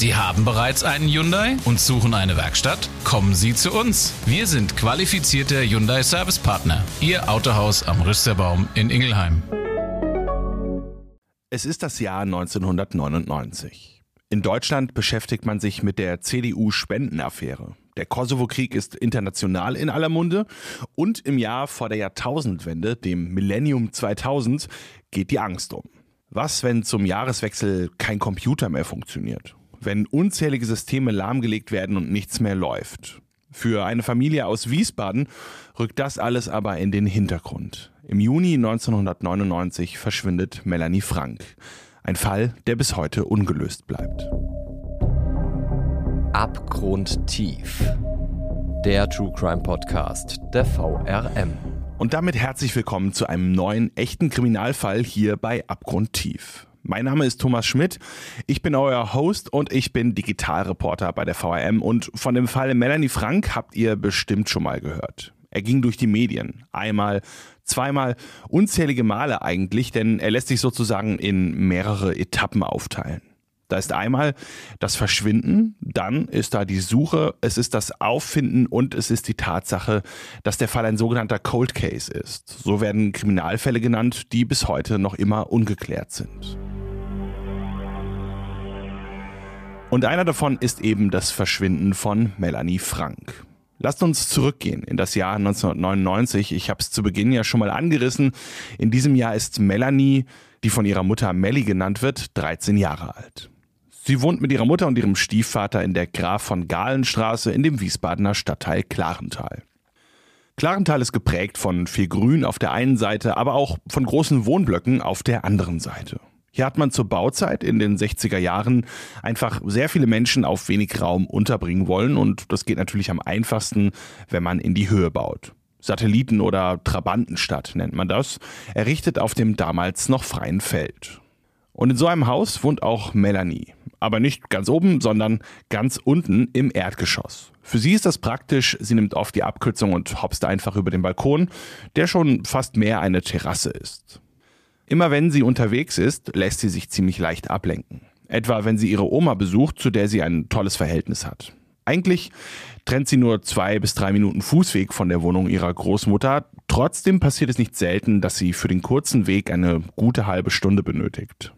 Sie haben bereits einen Hyundai und suchen eine Werkstatt? Kommen Sie zu uns. Wir sind qualifizierte Hyundai Service Partner. Ihr Autohaus am Rüsterbaum in Ingelheim. Es ist das Jahr 1999. In Deutschland beschäftigt man sich mit der CDU-Spendenaffäre. Der Kosovo-Krieg ist international in aller Munde und im Jahr vor der Jahrtausendwende, dem Millennium 2000, geht die Angst um. Was, wenn zum Jahreswechsel kein Computer mehr funktioniert? Wenn unzählige Systeme lahmgelegt werden und nichts mehr läuft? Für eine Familie aus Wiesbaden rückt das alles aber in den Hintergrund. Im Juni 1999 verschwindet Melanie Frank. Ein Fall, der bis heute ungelöst bleibt. Abgrundtief. Der True Crime Podcast der VRM. Und damit herzlich willkommen zu einem neuen echten Kriminalfall hier bei Abgrundtief. Mein Name ist Thomas Schmidt, ich bin euer Host und ich bin Digitalreporter bei der VRM und von dem Fall Melanie Frank habt ihr bestimmt schon mal gehört. Er ging durch die Medien. Einmal, zweimal, unzählige Male eigentlich, denn er lässt sich sozusagen in mehrere Etappen aufteilen. Da ist einmal das Verschwinden, dann ist da die Suche, es ist das Auffinden und es ist die Tatsache, dass der Fall ein sogenannter Cold Case ist. So werden Kriminalfälle genannt, die bis heute noch immer ungeklärt sind. Und einer davon ist eben das Verschwinden von Melanie Frank. Lasst uns zurückgehen in das Jahr 1999. Ich habe es zu Beginn ja schon mal angerissen. In diesem Jahr ist Melanie, die von ihrer Mutter Melly genannt wird, 13 Jahre alt. Sie wohnt mit ihrer Mutter und ihrem Stiefvater in der Graf von Galenstraße in dem Wiesbadener Stadtteil Klarental. Klarental ist geprägt von viel Grün auf der einen Seite, aber auch von großen Wohnblöcken auf der anderen Seite. Hier hat man zur Bauzeit in den 60er Jahren einfach sehr viele Menschen auf wenig Raum unterbringen wollen und das geht natürlich am einfachsten, wenn man in die Höhe baut. Satelliten- oder Trabantenstadt nennt man das, errichtet auf dem damals noch freien Feld. Und in so einem Haus wohnt auch Melanie aber nicht ganz oben, sondern ganz unten im Erdgeschoss. Für sie ist das praktisch, sie nimmt oft die Abkürzung und hopst einfach über den Balkon, der schon fast mehr eine Terrasse ist. Immer wenn sie unterwegs ist, lässt sie sich ziemlich leicht ablenken. Etwa wenn sie ihre Oma besucht, zu der sie ein tolles Verhältnis hat. Eigentlich trennt sie nur zwei bis drei Minuten Fußweg von der Wohnung ihrer Großmutter. Trotzdem passiert es nicht selten, dass sie für den kurzen Weg eine gute halbe Stunde benötigt.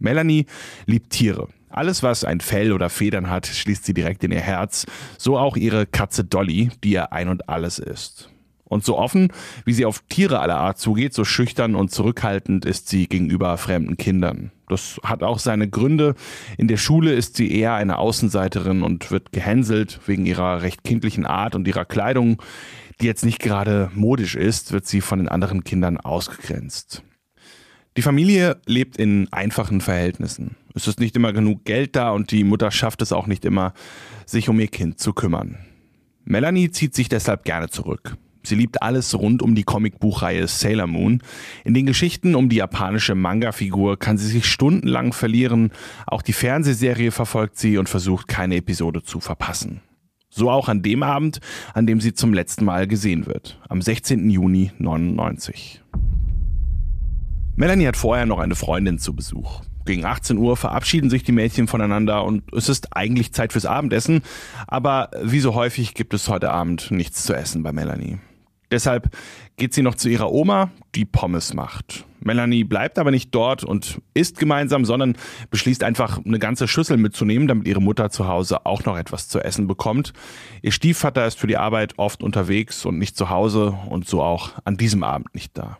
Melanie liebt Tiere. Alles, was ein Fell oder Federn hat, schließt sie direkt in ihr Herz. So auch ihre Katze Dolly, die ihr ein und alles ist. Und so offen, wie sie auf Tiere aller Art zugeht, so schüchtern und zurückhaltend ist sie gegenüber fremden Kindern. Das hat auch seine Gründe. In der Schule ist sie eher eine Außenseiterin und wird gehänselt wegen ihrer recht kindlichen Art und ihrer Kleidung, die jetzt nicht gerade modisch ist, wird sie von den anderen Kindern ausgegrenzt. Die Familie lebt in einfachen Verhältnissen. Es ist nicht immer genug Geld da und die Mutter schafft es auch nicht immer, sich um ihr Kind zu kümmern. Melanie zieht sich deshalb gerne zurück. Sie liebt alles rund um die Comicbuchreihe Sailor Moon. In den Geschichten um die japanische Manga-Figur kann sie sich stundenlang verlieren. Auch die Fernsehserie verfolgt sie und versucht keine Episode zu verpassen. So auch an dem Abend, an dem sie zum letzten Mal gesehen wird, am 16. Juni 99. Melanie hat vorher noch eine Freundin zu Besuch. Gegen 18 Uhr verabschieden sich die Mädchen voneinander und es ist eigentlich Zeit fürs Abendessen, aber wie so häufig gibt es heute Abend nichts zu essen bei Melanie. Deshalb geht sie noch zu ihrer Oma, die Pommes macht. Melanie bleibt aber nicht dort und isst gemeinsam, sondern beschließt einfach eine ganze Schüssel mitzunehmen, damit ihre Mutter zu Hause auch noch etwas zu essen bekommt. Ihr Stiefvater ist für die Arbeit oft unterwegs und nicht zu Hause und so auch an diesem Abend nicht da.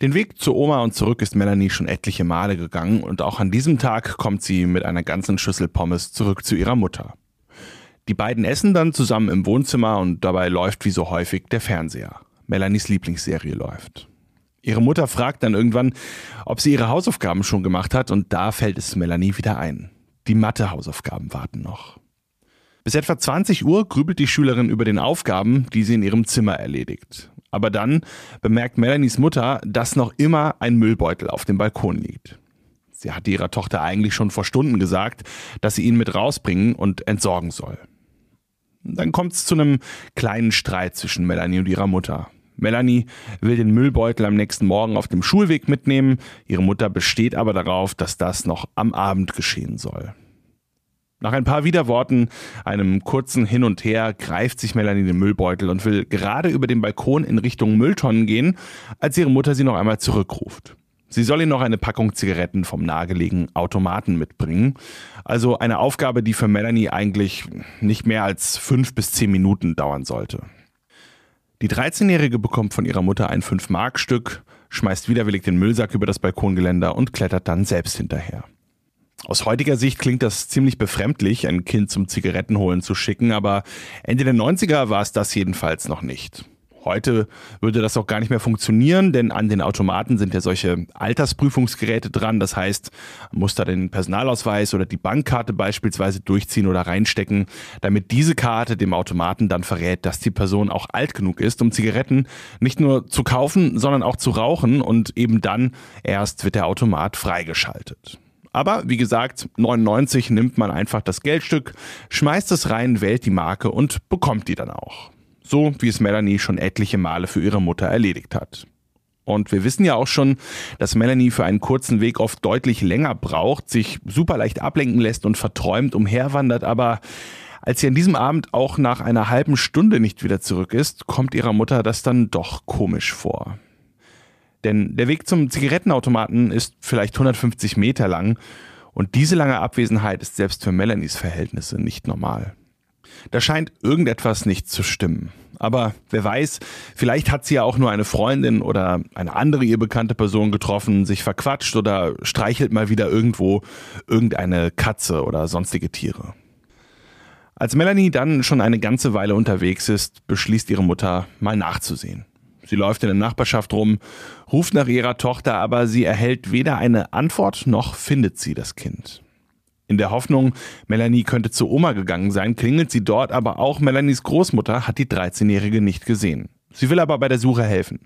Den Weg zur Oma und zurück ist Melanie schon etliche Male gegangen und auch an diesem Tag kommt sie mit einer ganzen Schüssel Pommes zurück zu ihrer Mutter. Die beiden essen dann zusammen im Wohnzimmer und dabei läuft wie so häufig der Fernseher. Melanies Lieblingsserie läuft. Ihre Mutter fragt dann irgendwann, ob sie ihre Hausaufgaben schon gemacht hat und da fällt es Melanie wieder ein. Die Mathe-Hausaufgaben warten noch. Bis etwa 20 Uhr grübelt die Schülerin über den Aufgaben, die sie in ihrem Zimmer erledigt. Aber dann bemerkt Melanies Mutter, dass noch immer ein Müllbeutel auf dem Balkon liegt. Sie hatte ihrer Tochter eigentlich schon vor Stunden gesagt, dass sie ihn mit rausbringen und entsorgen soll. Dann kommt es zu einem kleinen Streit zwischen Melanie und ihrer Mutter. Melanie will den Müllbeutel am nächsten Morgen auf dem Schulweg mitnehmen, ihre Mutter besteht aber darauf, dass das noch am Abend geschehen soll. Nach ein paar Widerworten, einem kurzen Hin und Her, greift sich Melanie den Müllbeutel und will gerade über den Balkon in Richtung Mülltonnen gehen, als ihre Mutter sie noch einmal zurückruft. Sie soll ihr noch eine Packung Zigaretten vom nahegelegenen Automaten mitbringen. Also eine Aufgabe, die für Melanie eigentlich nicht mehr als fünf bis zehn Minuten dauern sollte. Die 13-Jährige bekommt von ihrer Mutter ein 5-Mark-Stück, schmeißt widerwillig den Müllsack über das Balkongeländer und klettert dann selbst hinterher. Aus heutiger Sicht klingt das ziemlich befremdlich, ein Kind zum Zigarettenholen zu schicken, aber Ende der 90er war es das jedenfalls noch nicht. Heute würde das auch gar nicht mehr funktionieren, denn an den Automaten sind ja solche Altersprüfungsgeräte dran. Das heißt, man muss da den Personalausweis oder die Bankkarte beispielsweise durchziehen oder reinstecken, damit diese Karte dem Automaten dann verrät, dass die Person auch alt genug ist, um Zigaretten nicht nur zu kaufen, sondern auch zu rauchen und eben dann erst wird der Automat freigeschaltet. Aber wie gesagt, 99 nimmt man einfach das Geldstück, schmeißt es rein, wählt die Marke und bekommt die dann auch. So wie es Melanie schon etliche Male für ihre Mutter erledigt hat. Und wir wissen ja auch schon, dass Melanie für einen kurzen Weg oft deutlich länger braucht, sich super leicht ablenken lässt und verträumt umherwandert, aber als sie an diesem Abend auch nach einer halben Stunde nicht wieder zurück ist, kommt ihrer Mutter das dann doch komisch vor. Denn der Weg zum Zigarettenautomaten ist vielleicht 150 Meter lang und diese lange Abwesenheit ist selbst für Melanies Verhältnisse nicht normal. Da scheint irgendetwas nicht zu stimmen. Aber wer weiß, vielleicht hat sie ja auch nur eine Freundin oder eine andere ihr bekannte Person getroffen, sich verquatscht oder streichelt mal wieder irgendwo irgendeine Katze oder sonstige Tiere. Als Melanie dann schon eine ganze Weile unterwegs ist, beschließt ihre Mutter mal nachzusehen. Sie läuft in der Nachbarschaft rum, ruft nach ihrer Tochter, aber sie erhält weder eine Antwort noch findet sie das Kind. In der Hoffnung, Melanie könnte zu Oma gegangen sein, klingelt sie dort, aber auch Melanies Großmutter hat die 13-Jährige nicht gesehen. Sie will aber bei der Suche helfen.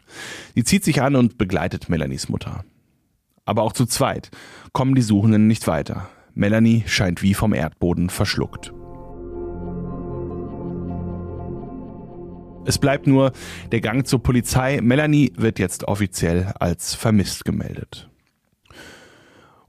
Sie zieht sich an und begleitet Melanies Mutter. Aber auch zu zweit kommen die Suchenden nicht weiter. Melanie scheint wie vom Erdboden verschluckt. Es bleibt nur der Gang zur Polizei. Melanie wird jetzt offiziell als vermisst gemeldet.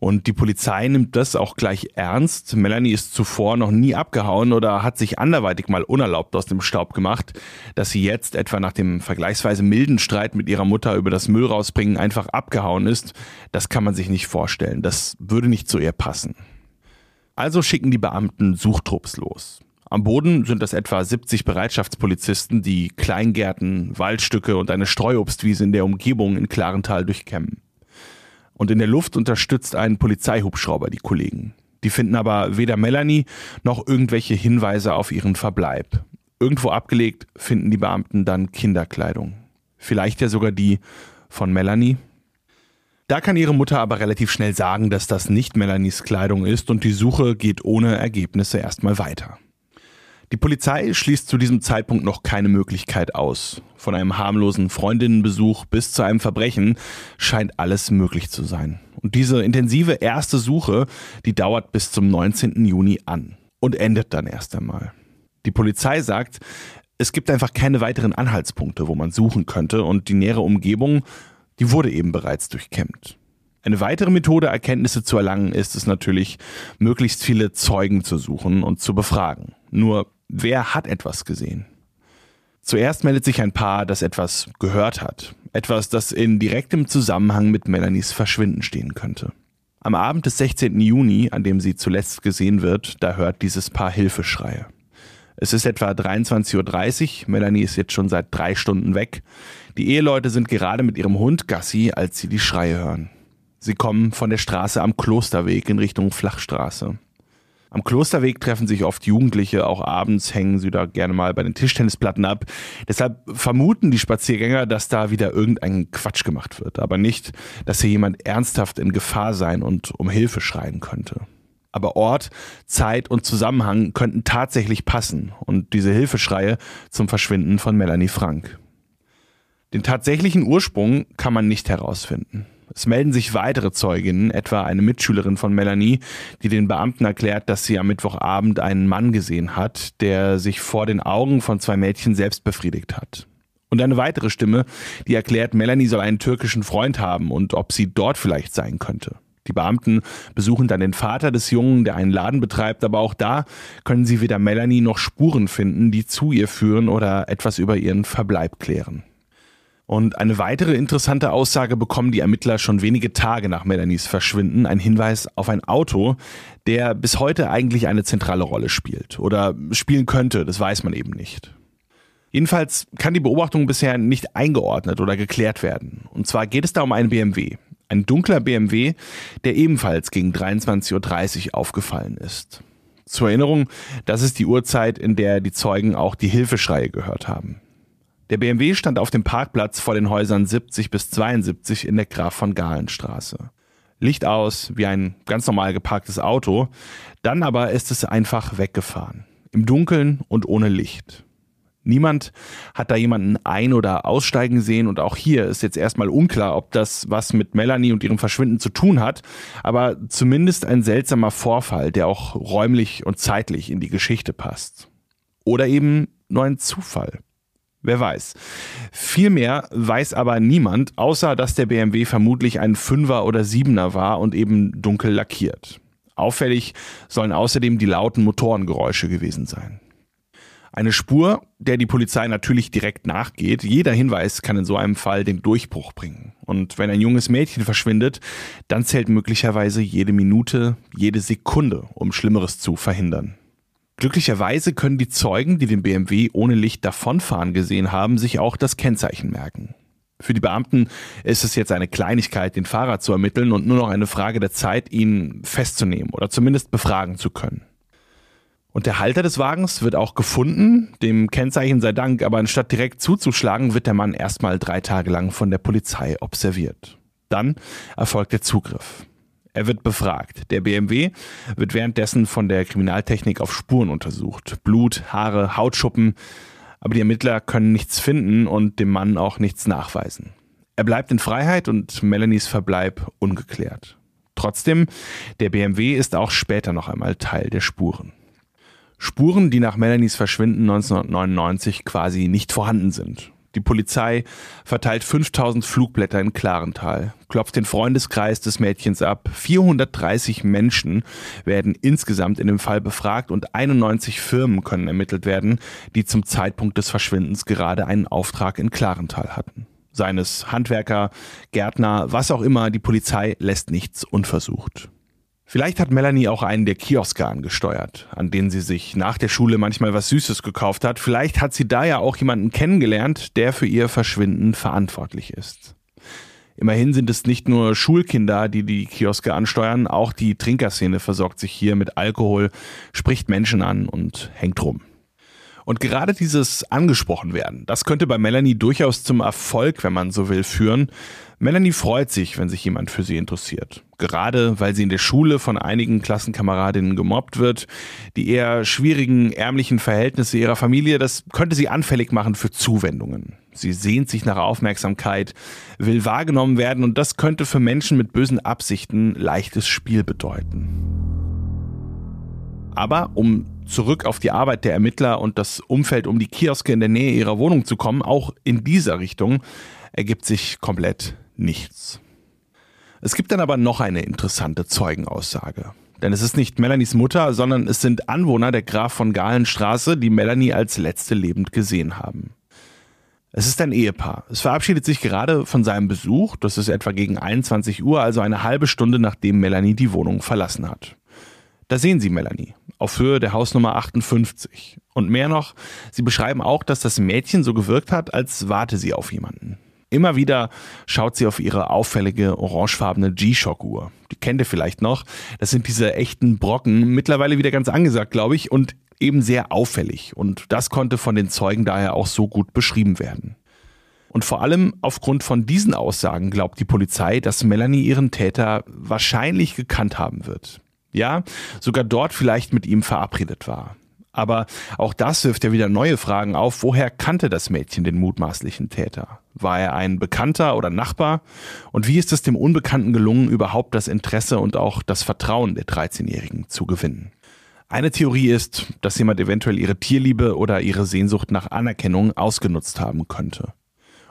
Und die Polizei nimmt das auch gleich ernst. Melanie ist zuvor noch nie abgehauen oder hat sich anderweitig mal unerlaubt aus dem Staub gemacht. Dass sie jetzt etwa nach dem vergleichsweise milden Streit mit ihrer Mutter über das Müll rausbringen einfach abgehauen ist, das kann man sich nicht vorstellen. Das würde nicht zu ihr passen. Also schicken die Beamten Suchtrupps los. Am Boden sind das etwa 70 Bereitschaftspolizisten, die Kleingärten, Waldstücke und eine Streuobstwiese in der Umgebung in Klarental durchkämmen. Und in der Luft unterstützt ein Polizeihubschrauber die Kollegen. Die finden aber weder Melanie noch irgendwelche Hinweise auf ihren Verbleib. Irgendwo abgelegt finden die Beamten dann Kinderkleidung. Vielleicht ja sogar die von Melanie. Da kann ihre Mutter aber relativ schnell sagen, dass das nicht Melanies Kleidung ist und die Suche geht ohne Ergebnisse erstmal weiter. Die Polizei schließt zu diesem Zeitpunkt noch keine Möglichkeit aus. Von einem harmlosen Freundinnenbesuch bis zu einem Verbrechen scheint alles möglich zu sein. Und diese intensive erste Suche, die dauert bis zum 19. Juni an und endet dann erst einmal. Die Polizei sagt, es gibt einfach keine weiteren Anhaltspunkte, wo man suchen könnte und die nähere Umgebung, die wurde eben bereits durchkämmt. Eine weitere Methode, Erkenntnisse zu erlangen, ist es natürlich, möglichst viele Zeugen zu suchen und zu befragen. Nur Wer hat etwas gesehen? Zuerst meldet sich ein Paar, das etwas gehört hat. Etwas, das in direktem Zusammenhang mit Melanies Verschwinden stehen könnte. Am Abend des 16. Juni, an dem sie zuletzt gesehen wird, da hört dieses Paar Hilfeschreie. Es ist etwa 23.30 Uhr, Melanie ist jetzt schon seit drei Stunden weg. Die Eheleute sind gerade mit ihrem Hund Gassi, als sie die Schreie hören. Sie kommen von der Straße am Klosterweg in Richtung Flachstraße. Am Klosterweg treffen sich oft Jugendliche, auch abends hängen sie da gerne mal bei den Tischtennisplatten ab. Deshalb vermuten die Spaziergänger, dass da wieder irgendein Quatsch gemacht wird, aber nicht, dass hier jemand ernsthaft in Gefahr sein und um Hilfe schreien könnte. Aber Ort, Zeit und Zusammenhang könnten tatsächlich passen und diese Hilfeschreie zum Verschwinden von Melanie Frank. Den tatsächlichen Ursprung kann man nicht herausfinden. Es melden sich weitere Zeuginnen, etwa eine Mitschülerin von Melanie, die den Beamten erklärt, dass sie am Mittwochabend einen Mann gesehen hat, der sich vor den Augen von zwei Mädchen selbst befriedigt hat. Und eine weitere Stimme, die erklärt, Melanie soll einen türkischen Freund haben und ob sie dort vielleicht sein könnte. Die Beamten besuchen dann den Vater des Jungen, der einen Laden betreibt, aber auch da können sie weder Melanie noch Spuren finden, die zu ihr führen oder etwas über ihren Verbleib klären. Und eine weitere interessante Aussage bekommen die Ermittler schon wenige Tage nach Melanies Verschwinden, ein Hinweis auf ein Auto, der bis heute eigentlich eine zentrale Rolle spielt oder spielen könnte, das weiß man eben nicht. Jedenfalls kann die Beobachtung bisher nicht eingeordnet oder geklärt werden. Und zwar geht es da um einen BMW. Ein dunkler BMW, der ebenfalls gegen 23.30 Uhr aufgefallen ist. Zur Erinnerung, das ist die Uhrzeit, in der die Zeugen auch die Hilfeschreie gehört haben. Der BMW stand auf dem Parkplatz vor den Häusern 70 bis 72 in der Graf von Galen Straße. Licht aus, wie ein ganz normal geparktes Auto, dann aber ist es einfach weggefahren. Im Dunkeln und ohne Licht. Niemand hat da jemanden ein- oder aussteigen sehen und auch hier ist jetzt erstmal unklar, ob das was mit Melanie und ihrem Verschwinden zu tun hat, aber zumindest ein seltsamer Vorfall, der auch räumlich und zeitlich in die Geschichte passt. Oder eben nur ein Zufall. Wer weiß. Vielmehr weiß aber niemand, außer dass der BMW vermutlich ein Fünfer oder Siebener war und eben dunkel lackiert. Auffällig sollen außerdem die lauten Motorengeräusche gewesen sein. Eine Spur, der die Polizei natürlich direkt nachgeht. Jeder Hinweis kann in so einem Fall den Durchbruch bringen. Und wenn ein junges Mädchen verschwindet, dann zählt möglicherweise jede Minute, jede Sekunde, um Schlimmeres zu verhindern. Glücklicherweise können die Zeugen, die den BMW ohne Licht davonfahren gesehen haben, sich auch das Kennzeichen merken. Für die Beamten ist es jetzt eine Kleinigkeit, den Fahrer zu ermitteln und nur noch eine Frage der Zeit, ihn festzunehmen oder zumindest befragen zu können. Und der Halter des Wagens wird auch gefunden, dem Kennzeichen sei Dank, aber anstatt direkt zuzuschlagen, wird der Mann erstmal drei Tage lang von der Polizei observiert. Dann erfolgt der Zugriff. Er wird befragt. Der BMW wird währenddessen von der Kriminaltechnik auf Spuren untersucht. Blut, Haare, Hautschuppen. Aber die Ermittler können nichts finden und dem Mann auch nichts nachweisen. Er bleibt in Freiheit und Melanies Verbleib ungeklärt. Trotzdem, der BMW ist auch später noch einmal Teil der Spuren. Spuren, die nach Melanies Verschwinden 1999 quasi nicht vorhanden sind. Die Polizei verteilt 5000 Flugblätter in Klarental, klopft den Freundeskreis des Mädchens ab. 430 Menschen werden insgesamt in dem Fall befragt und 91 Firmen können ermittelt werden, die zum Zeitpunkt des Verschwindens gerade einen Auftrag in Klarental hatten. Seines Handwerker, Gärtner, was auch immer, die Polizei lässt nichts unversucht. Vielleicht hat Melanie auch einen der Kioske angesteuert, an denen sie sich nach der Schule manchmal was Süßes gekauft hat. Vielleicht hat sie da ja auch jemanden kennengelernt, der für ihr Verschwinden verantwortlich ist. Immerhin sind es nicht nur Schulkinder, die die Kioske ansteuern, auch die Trinkerszene versorgt sich hier mit Alkohol, spricht Menschen an und hängt rum. Und gerade dieses angesprochen werden, das könnte bei Melanie durchaus zum Erfolg, wenn man so will, führen. Melanie freut sich, wenn sich jemand für sie interessiert. Gerade weil sie in der Schule von einigen Klassenkameradinnen gemobbt wird. Die eher schwierigen, ärmlichen Verhältnisse ihrer Familie, das könnte sie anfällig machen für Zuwendungen. Sie sehnt sich nach Aufmerksamkeit, will wahrgenommen werden und das könnte für Menschen mit bösen Absichten leichtes Spiel bedeuten. Aber um zurück auf die Arbeit der Ermittler und das Umfeld um die Kioske in der Nähe ihrer Wohnung zu kommen, auch in dieser Richtung ergibt sich komplett nichts. Es gibt dann aber noch eine interessante Zeugenaussage. Denn es ist nicht Melanies Mutter, sondern es sind Anwohner der Graf von Galenstraße, die Melanie als letzte lebend gesehen haben. Es ist ein Ehepaar. Es verabschiedet sich gerade von seinem Besuch, das ist etwa gegen 21 Uhr, also eine halbe Stunde nachdem Melanie die Wohnung verlassen hat. Da sehen Sie Melanie auf Höhe der Hausnummer 58. Und mehr noch, Sie beschreiben auch, dass das Mädchen so gewirkt hat, als warte sie auf jemanden. Immer wieder schaut sie auf ihre auffällige orangefarbene G-Shock-Uhr. Die kennt ihr vielleicht noch. Das sind diese echten Brocken, mittlerweile wieder ganz angesagt, glaube ich, und eben sehr auffällig. Und das konnte von den Zeugen daher auch so gut beschrieben werden. Und vor allem aufgrund von diesen Aussagen glaubt die Polizei, dass Melanie ihren Täter wahrscheinlich gekannt haben wird. Ja, sogar dort vielleicht mit ihm verabredet war. Aber auch das wirft ja wieder neue Fragen auf. Woher kannte das Mädchen den mutmaßlichen Täter? War er ein Bekannter oder Nachbar? Und wie ist es dem Unbekannten gelungen, überhaupt das Interesse und auch das Vertrauen der 13-Jährigen zu gewinnen? Eine Theorie ist, dass jemand eventuell ihre Tierliebe oder ihre Sehnsucht nach Anerkennung ausgenutzt haben könnte.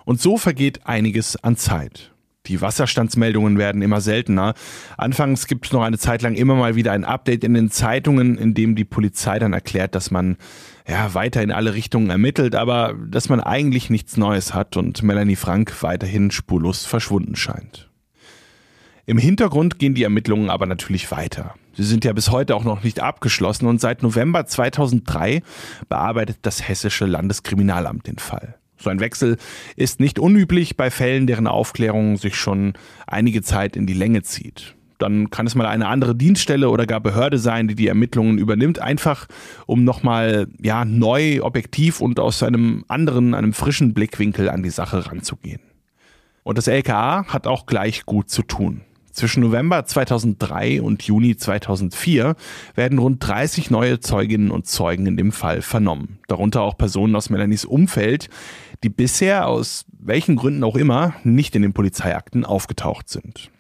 Und so vergeht einiges an Zeit. Die Wasserstandsmeldungen werden immer seltener. Anfangs gibt es noch eine Zeit lang immer mal wieder ein Update in den Zeitungen, in dem die Polizei dann erklärt, dass man ja weiter in alle Richtungen ermittelt, aber dass man eigentlich nichts Neues hat und Melanie Frank weiterhin spurlos verschwunden scheint. Im Hintergrund gehen die Ermittlungen aber natürlich weiter. Sie sind ja bis heute auch noch nicht abgeschlossen und seit November 2003 bearbeitet das Hessische Landeskriminalamt den Fall. So ein Wechsel ist nicht unüblich bei Fällen, deren Aufklärung sich schon einige Zeit in die Länge zieht. Dann kann es mal eine andere Dienststelle oder gar Behörde sein, die die Ermittlungen übernimmt, einfach um nochmal ja, neu, objektiv und aus einem anderen, einem frischen Blickwinkel an die Sache ranzugehen. Und das LKA hat auch gleich gut zu tun. Zwischen November 2003 und Juni 2004 werden rund 30 neue Zeuginnen und Zeugen in dem Fall vernommen. Darunter auch Personen aus Melanies Umfeld, die bisher aus welchen Gründen auch immer nicht in den Polizeiakten aufgetaucht sind.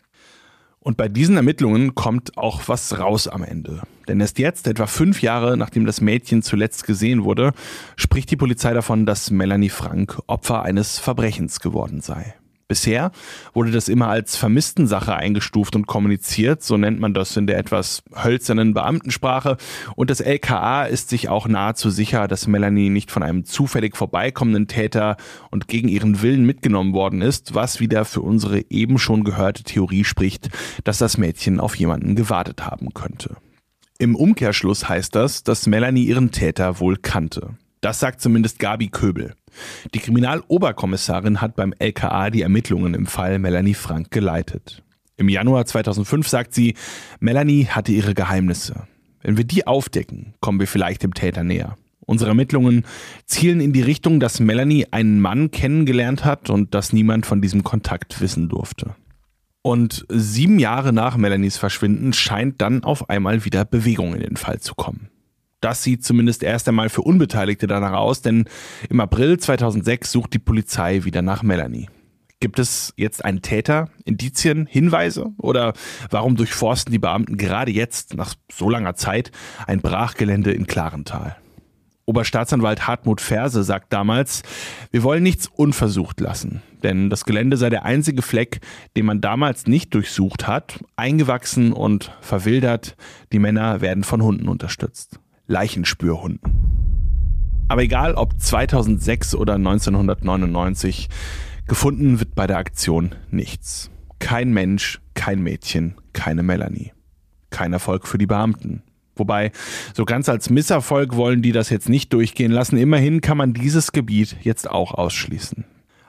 Und bei diesen Ermittlungen kommt auch was raus am Ende. Denn erst jetzt, etwa fünf Jahre nachdem das Mädchen zuletzt gesehen wurde, spricht die Polizei davon, dass Melanie Frank Opfer eines Verbrechens geworden sei. Bisher wurde das immer als Vermisstensache eingestuft und kommuniziert, so nennt man das in der etwas hölzernen Beamtensprache. Und das LKA ist sich auch nahezu sicher, dass Melanie nicht von einem zufällig vorbeikommenden Täter und gegen ihren Willen mitgenommen worden ist, was wieder für unsere eben schon gehörte Theorie spricht, dass das Mädchen auf jemanden gewartet haben könnte. Im Umkehrschluss heißt das, dass Melanie ihren Täter wohl kannte. Das sagt zumindest Gabi Köbel. Die Kriminaloberkommissarin hat beim LKA die Ermittlungen im Fall Melanie Frank geleitet. Im Januar 2005 sagt sie, Melanie hatte ihre Geheimnisse. Wenn wir die aufdecken, kommen wir vielleicht dem Täter näher. Unsere Ermittlungen zielen in die Richtung, dass Melanie einen Mann kennengelernt hat und dass niemand von diesem Kontakt wissen durfte. Und sieben Jahre nach Melanies Verschwinden scheint dann auf einmal wieder Bewegung in den Fall zu kommen. Das sieht zumindest erst einmal für Unbeteiligte danach aus, denn im April 2006 sucht die Polizei wieder nach Melanie. Gibt es jetzt einen Täter, Indizien, Hinweise? Oder warum durchforsten die Beamten gerade jetzt, nach so langer Zeit, ein Brachgelände in Klarental? Oberstaatsanwalt Hartmut Ferse sagt damals, wir wollen nichts unversucht lassen, denn das Gelände sei der einzige Fleck, den man damals nicht durchsucht hat, eingewachsen und verwildert, die Männer werden von Hunden unterstützt. Leichenspürhunden. Aber egal ob 2006 oder 1999, gefunden wird bei der Aktion nichts. Kein Mensch, kein Mädchen, keine Melanie. Kein Erfolg für die Beamten. Wobei, so ganz als Misserfolg wollen die das jetzt nicht durchgehen lassen. Immerhin kann man dieses Gebiet jetzt auch ausschließen.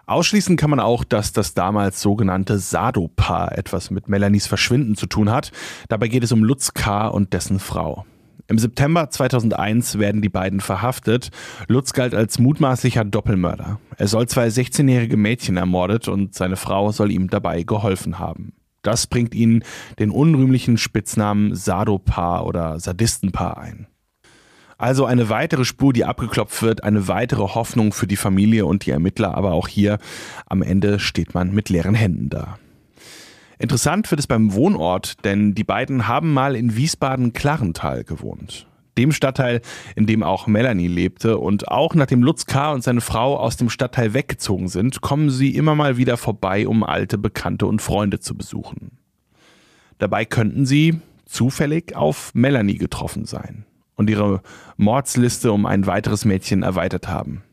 Ausschließen kann man auch, dass das damals sogenannte Sado-Paar etwas mit Melanies Verschwinden zu tun hat. Dabei geht es um Lutz K. und dessen Frau. Im September 2001 werden die beiden verhaftet. Lutz galt als mutmaßlicher Doppelmörder. Er soll zwei 16-jährige Mädchen ermordet und seine Frau soll ihm dabei geholfen haben. Das bringt ihnen den unrühmlichen Spitznamen Sadopaar oder Sadistenpaar ein. Also eine weitere Spur, die abgeklopft wird, eine weitere Hoffnung für die Familie und die Ermittler, aber auch hier am Ende steht man mit leeren Händen da. Interessant wird es beim Wohnort, denn die beiden haben mal in Wiesbaden-Klarental gewohnt. Dem Stadtteil, in dem auch Melanie lebte. Und auch nachdem Lutz K. und seine Frau aus dem Stadtteil weggezogen sind, kommen sie immer mal wieder vorbei, um alte Bekannte und Freunde zu besuchen. Dabei könnten sie zufällig auf Melanie getroffen sein und ihre Mordsliste um ein weiteres Mädchen erweitert haben.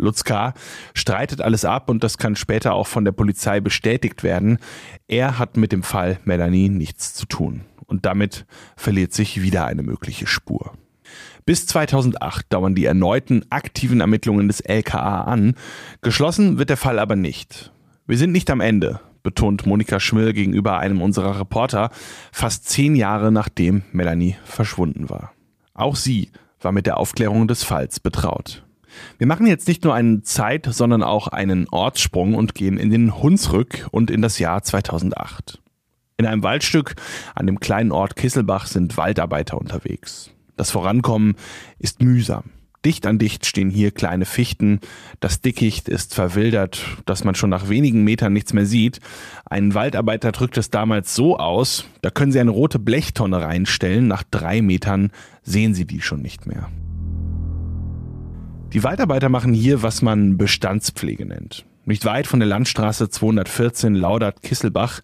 Lutz K. streitet alles ab und das kann später auch von der Polizei bestätigt werden. Er hat mit dem Fall Melanie nichts zu tun. Und damit verliert sich wieder eine mögliche Spur. Bis 2008 dauern die erneuten aktiven Ermittlungen des LKA an. Geschlossen wird der Fall aber nicht. Wir sind nicht am Ende, betont Monika Schmill gegenüber einem unserer Reporter, fast zehn Jahre nachdem Melanie verschwunden war. Auch sie war mit der Aufklärung des Falls betraut. Wir machen jetzt nicht nur einen Zeit-, sondern auch einen Ortssprung und gehen in den Hunsrück und in das Jahr 2008. In einem Waldstück an dem kleinen Ort Kisselbach sind Waldarbeiter unterwegs. Das Vorankommen ist mühsam. Dicht an dicht stehen hier kleine Fichten. Das Dickicht ist verwildert, dass man schon nach wenigen Metern nichts mehr sieht. Ein Waldarbeiter drückt es damals so aus, da können Sie eine rote Blechtonne reinstellen. Nach drei Metern sehen Sie die schon nicht mehr. Die Waldarbeiter machen hier, was man Bestandspflege nennt. Nicht weit von der Landstraße 214 Laudert-Kisselbach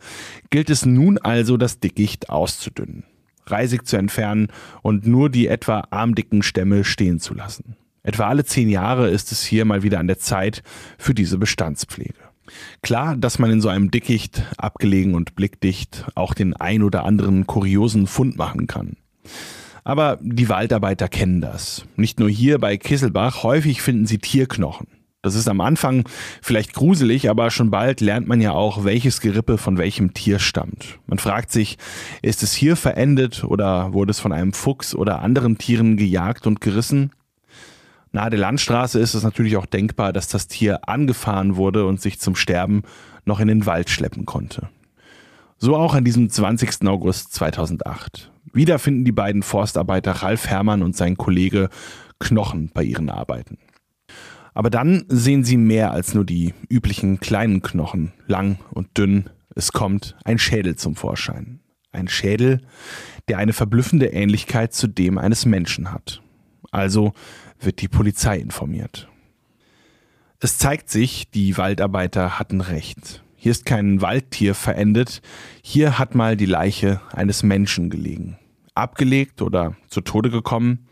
gilt es nun also, das Dickicht auszudünnen, reisig zu entfernen und nur die etwa armdicken Stämme stehen zu lassen. Etwa alle zehn Jahre ist es hier mal wieder an der Zeit für diese Bestandspflege. Klar, dass man in so einem Dickicht, abgelegen und blickdicht, auch den ein oder anderen kuriosen Fund machen kann. Aber die Waldarbeiter kennen das. Nicht nur hier bei Kisselbach, häufig finden sie Tierknochen. Das ist am Anfang vielleicht gruselig, aber schon bald lernt man ja auch, welches Gerippe von welchem Tier stammt. Man fragt sich, ist es hier verendet oder wurde es von einem Fuchs oder anderen Tieren gejagt und gerissen? Nahe der Landstraße ist es natürlich auch denkbar, dass das Tier angefahren wurde und sich zum Sterben noch in den Wald schleppen konnte. So auch an diesem 20. August 2008. Wieder finden die beiden Forstarbeiter Ralf Herrmann und sein Kollege Knochen bei ihren Arbeiten. Aber dann sehen sie mehr als nur die üblichen kleinen Knochen, lang und dünn. Es kommt ein Schädel zum Vorschein. Ein Schädel, der eine verblüffende Ähnlichkeit zu dem eines Menschen hat. Also wird die Polizei informiert. Es zeigt sich, die Waldarbeiter hatten recht. Hier ist kein Waldtier verendet, hier hat mal die Leiche eines Menschen gelegen. Abgelegt oder zu Tode gekommen,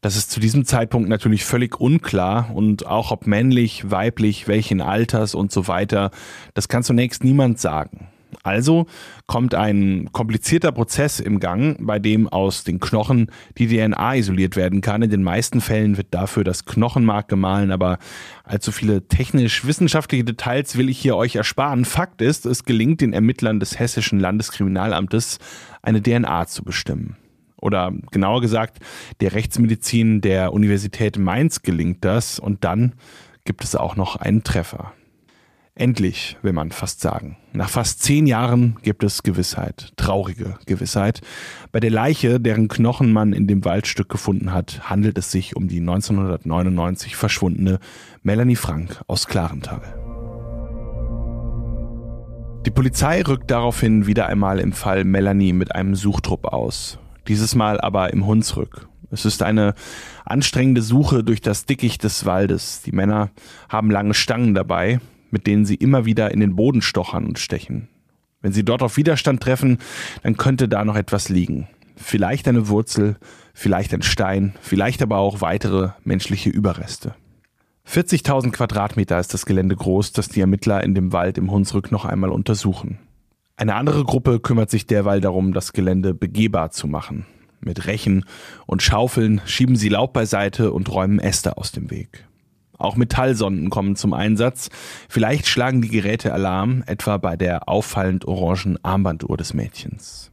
das ist zu diesem Zeitpunkt natürlich völlig unklar und auch ob männlich, weiblich, welchen Alters und so weiter, das kann zunächst niemand sagen. Also kommt ein komplizierter Prozess im Gang, bei dem aus den Knochen die DNA isoliert werden kann. In den meisten Fällen wird dafür das Knochenmark gemahlen, aber allzu viele technisch-wissenschaftliche Details will ich hier euch ersparen. Fakt ist, es gelingt den Ermittlern des Hessischen Landeskriminalamtes, eine DNA zu bestimmen oder genauer gesagt, der Rechtsmedizin der Universität Mainz gelingt das und dann gibt es auch noch einen Treffer. Endlich, will man fast sagen. Nach fast zehn Jahren gibt es Gewissheit, traurige Gewissheit. Bei der Leiche, deren Knochen man in dem Waldstück gefunden hat, handelt es sich um die 1999 verschwundene Melanie Frank aus Klarental. Die Polizei rückt daraufhin wieder einmal im Fall Melanie mit einem Suchtrupp aus dieses Mal aber im Hunsrück. Es ist eine anstrengende Suche durch das Dickicht des Waldes. Die Männer haben lange Stangen dabei, mit denen sie immer wieder in den Boden stochern und stechen. Wenn sie dort auf Widerstand treffen, dann könnte da noch etwas liegen. Vielleicht eine Wurzel, vielleicht ein Stein, vielleicht aber auch weitere menschliche Überreste. 40.000 Quadratmeter ist das Gelände groß, das die Ermittler in dem Wald im Hunsrück noch einmal untersuchen. Eine andere Gruppe kümmert sich derweil darum, das Gelände begehbar zu machen. Mit Rechen und Schaufeln schieben sie Laub beiseite und räumen Äste aus dem Weg. Auch Metallsonden kommen zum Einsatz. Vielleicht schlagen die Geräte Alarm, etwa bei der auffallend orangen Armbanduhr des Mädchens.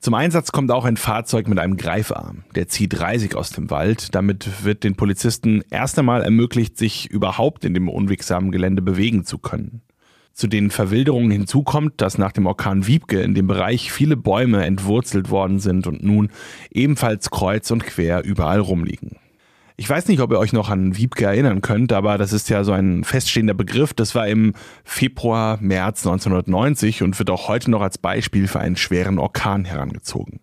Zum Einsatz kommt auch ein Fahrzeug mit einem Greifarm. Der zieht Reisig aus dem Wald. Damit wird den Polizisten erst einmal ermöglicht, sich überhaupt in dem unwegsamen Gelände bewegen zu können. Zu den Verwilderungen hinzukommt, dass nach dem Orkan Wiebke in dem Bereich viele Bäume entwurzelt worden sind und nun ebenfalls kreuz und quer überall rumliegen. Ich weiß nicht, ob ihr euch noch an Wiebke erinnern könnt, aber das ist ja so ein feststehender Begriff. Das war im Februar, März 1990 und wird auch heute noch als Beispiel für einen schweren Orkan herangezogen.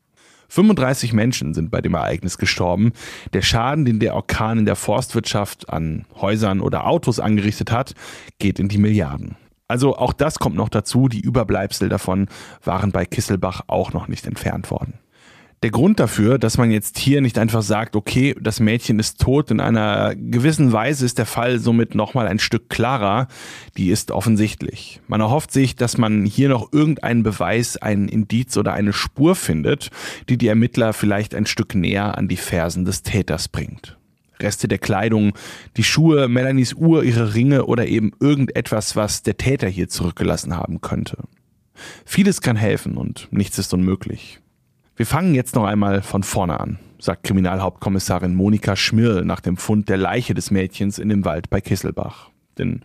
35 Menschen sind bei dem Ereignis gestorben. Der Schaden, den der Orkan in der Forstwirtschaft an Häusern oder Autos angerichtet hat, geht in die Milliarden. Also auch das kommt noch dazu, die Überbleibsel davon waren bei Kisselbach auch noch nicht entfernt worden. Der Grund dafür, dass man jetzt hier nicht einfach sagt, okay, das Mädchen ist tot, in einer gewissen Weise ist der Fall somit nochmal ein Stück klarer, die ist offensichtlich. Man erhofft sich, dass man hier noch irgendeinen Beweis, einen Indiz oder eine Spur findet, die die Ermittler vielleicht ein Stück näher an die Fersen des Täters bringt. Reste der Kleidung, die Schuhe, Melanies Uhr, ihre Ringe oder eben irgendetwas, was der Täter hier zurückgelassen haben könnte. Vieles kann helfen und nichts ist unmöglich. Wir fangen jetzt noch einmal von vorne an, sagt Kriminalhauptkommissarin Monika Schmirl nach dem Fund der Leiche des Mädchens in dem Wald bei Kisselbach. Denn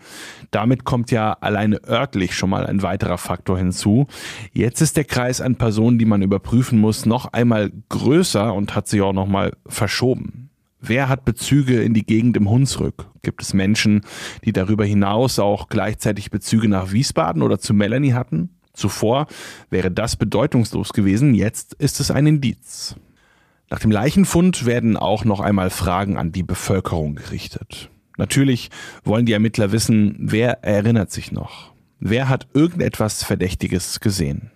damit kommt ja alleine örtlich schon mal ein weiterer Faktor hinzu. Jetzt ist der Kreis an Personen, die man überprüfen muss, noch einmal größer und hat sich auch noch mal verschoben. Wer hat Bezüge in die Gegend im Hunsrück? Gibt es Menschen, die darüber hinaus auch gleichzeitig Bezüge nach Wiesbaden oder zu Melanie hatten? Zuvor wäre das bedeutungslos gewesen, jetzt ist es ein Indiz. Nach dem Leichenfund werden auch noch einmal Fragen an die Bevölkerung gerichtet. Natürlich wollen die Ermittler wissen, wer erinnert sich noch? Wer hat irgendetwas Verdächtiges gesehen?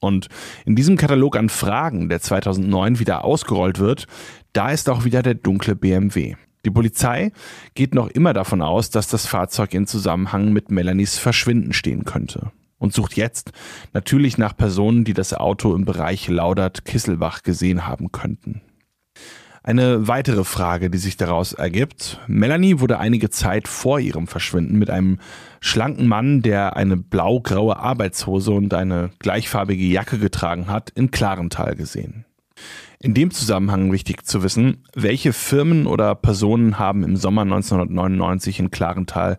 Und in diesem Katalog an Fragen, der 2009 wieder ausgerollt wird, da ist auch wieder der dunkle BMW. Die Polizei geht noch immer davon aus, dass das Fahrzeug in Zusammenhang mit Melanies Verschwinden stehen könnte und sucht jetzt natürlich nach Personen, die das Auto im Bereich Laudert-Kisselbach gesehen haben könnten. Eine weitere Frage, die sich daraus ergibt. Melanie wurde einige Zeit vor ihrem Verschwinden mit einem schlanken Mann, der eine blau-graue Arbeitshose und eine gleichfarbige Jacke getragen hat, in Klarental gesehen. In dem Zusammenhang wichtig zu wissen, welche Firmen oder Personen haben im Sommer 1999 in Klarental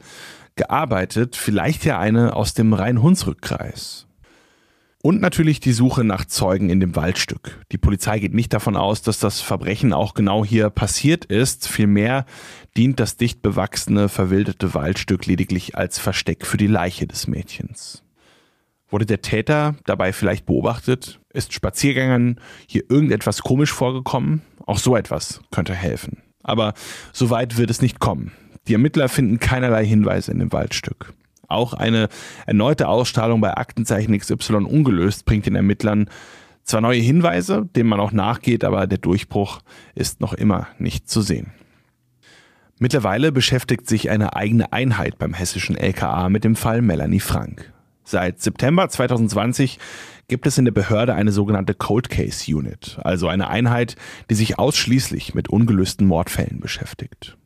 gearbeitet, vielleicht ja eine aus dem Rhein-Hunsrück-Kreis. Und natürlich die Suche nach Zeugen in dem Waldstück. Die Polizei geht nicht davon aus, dass das Verbrechen auch genau hier passiert ist. Vielmehr dient das dicht bewachsene, verwilderte Waldstück lediglich als Versteck für die Leiche des Mädchens. Wurde der Täter dabei vielleicht beobachtet? Ist Spaziergängern hier irgendetwas komisch vorgekommen? Auch so etwas könnte helfen. Aber so weit wird es nicht kommen. Die Ermittler finden keinerlei Hinweise in dem Waldstück. Auch eine erneute Ausstrahlung bei Aktenzeichen XY ungelöst bringt den Ermittlern zwar neue Hinweise, denen man auch nachgeht, aber der Durchbruch ist noch immer nicht zu sehen. Mittlerweile beschäftigt sich eine eigene Einheit beim hessischen LKA mit dem Fall Melanie Frank. Seit September 2020 gibt es in der Behörde eine sogenannte Cold Case Unit, also eine Einheit, die sich ausschließlich mit ungelösten Mordfällen beschäftigt.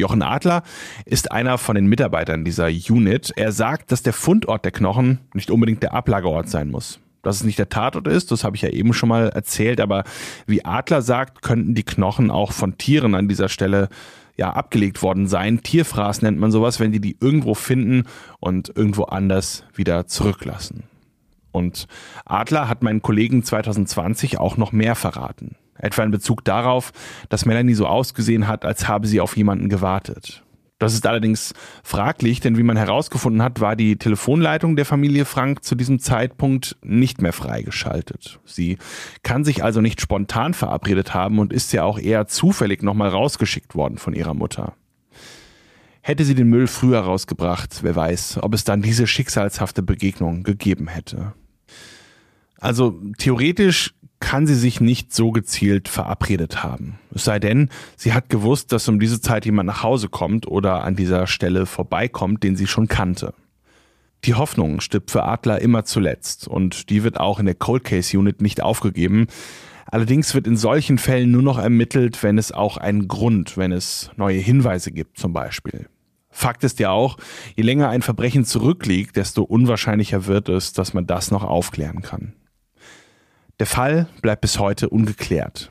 Jochen Adler ist einer von den Mitarbeitern dieser Unit. Er sagt, dass der Fundort der Knochen nicht unbedingt der Ablageort sein muss. Dass es nicht der Tatort ist, das habe ich ja eben schon mal erzählt, aber wie Adler sagt, könnten die Knochen auch von Tieren an dieser Stelle ja abgelegt worden sein. Tierfraß nennt man sowas, wenn die die irgendwo finden und irgendwo anders wieder zurücklassen. Und Adler hat meinen Kollegen 2020 auch noch mehr verraten. Etwa in Bezug darauf, dass Melanie so ausgesehen hat, als habe sie auf jemanden gewartet. Das ist allerdings fraglich, denn wie man herausgefunden hat, war die Telefonleitung der Familie Frank zu diesem Zeitpunkt nicht mehr freigeschaltet. Sie kann sich also nicht spontan verabredet haben und ist ja auch eher zufällig nochmal rausgeschickt worden von ihrer Mutter. Hätte sie den Müll früher rausgebracht, wer weiß, ob es dann diese schicksalshafte Begegnung gegeben hätte. Also theoretisch kann sie sich nicht so gezielt verabredet haben. Es sei denn, sie hat gewusst, dass um diese Zeit jemand nach Hause kommt oder an dieser Stelle vorbeikommt, den sie schon kannte. Die Hoffnung stirbt für Adler immer zuletzt und die wird auch in der Cold Case Unit nicht aufgegeben. Allerdings wird in solchen Fällen nur noch ermittelt, wenn es auch einen Grund, wenn es neue Hinweise gibt zum Beispiel. Fakt ist ja auch, je länger ein Verbrechen zurückliegt, desto unwahrscheinlicher wird es, dass man das noch aufklären kann. Der Fall bleibt bis heute ungeklärt.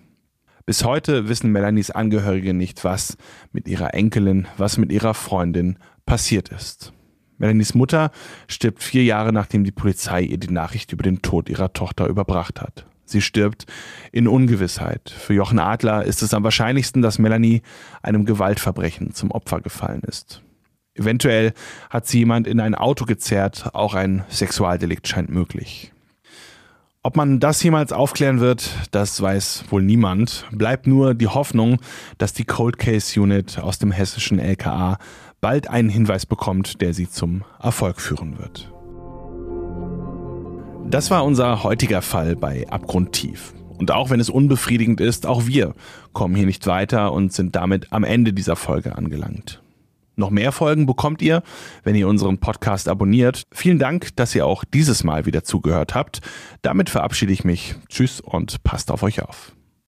Bis heute wissen Melanies Angehörige nicht, was mit ihrer Enkelin, was mit ihrer Freundin passiert ist. Melanies Mutter stirbt vier Jahre nachdem die Polizei ihr die Nachricht über den Tod ihrer Tochter überbracht hat. Sie stirbt in Ungewissheit. Für Jochen Adler ist es am wahrscheinlichsten, dass Melanie einem Gewaltverbrechen zum Opfer gefallen ist. Eventuell hat sie jemand in ein Auto gezerrt, auch ein Sexualdelikt scheint möglich. Ob man das jemals aufklären wird, das weiß wohl niemand. Bleibt nur die Hoffnung, dass die Cold Case Unit aus dem hessischen LKA bald einen Hinweis bekommt, der sie zum Erfolg führen wird. Das war unser heutiger Fall bei Abgrundtief. Und auch wenn es unbefriedigend ist, auch wir kommen hier nicht weiter und sind damit am Ende dieser Folge angelangt. Noch mehr Folgen bekommt ihr, wenn ihr unseren Podcast abonniert. Vielen Dank, dass ihr auch dieses Mal wieder zugehört habt. Damit verabschiede ich mich. Tschüss und passt auf euch auf.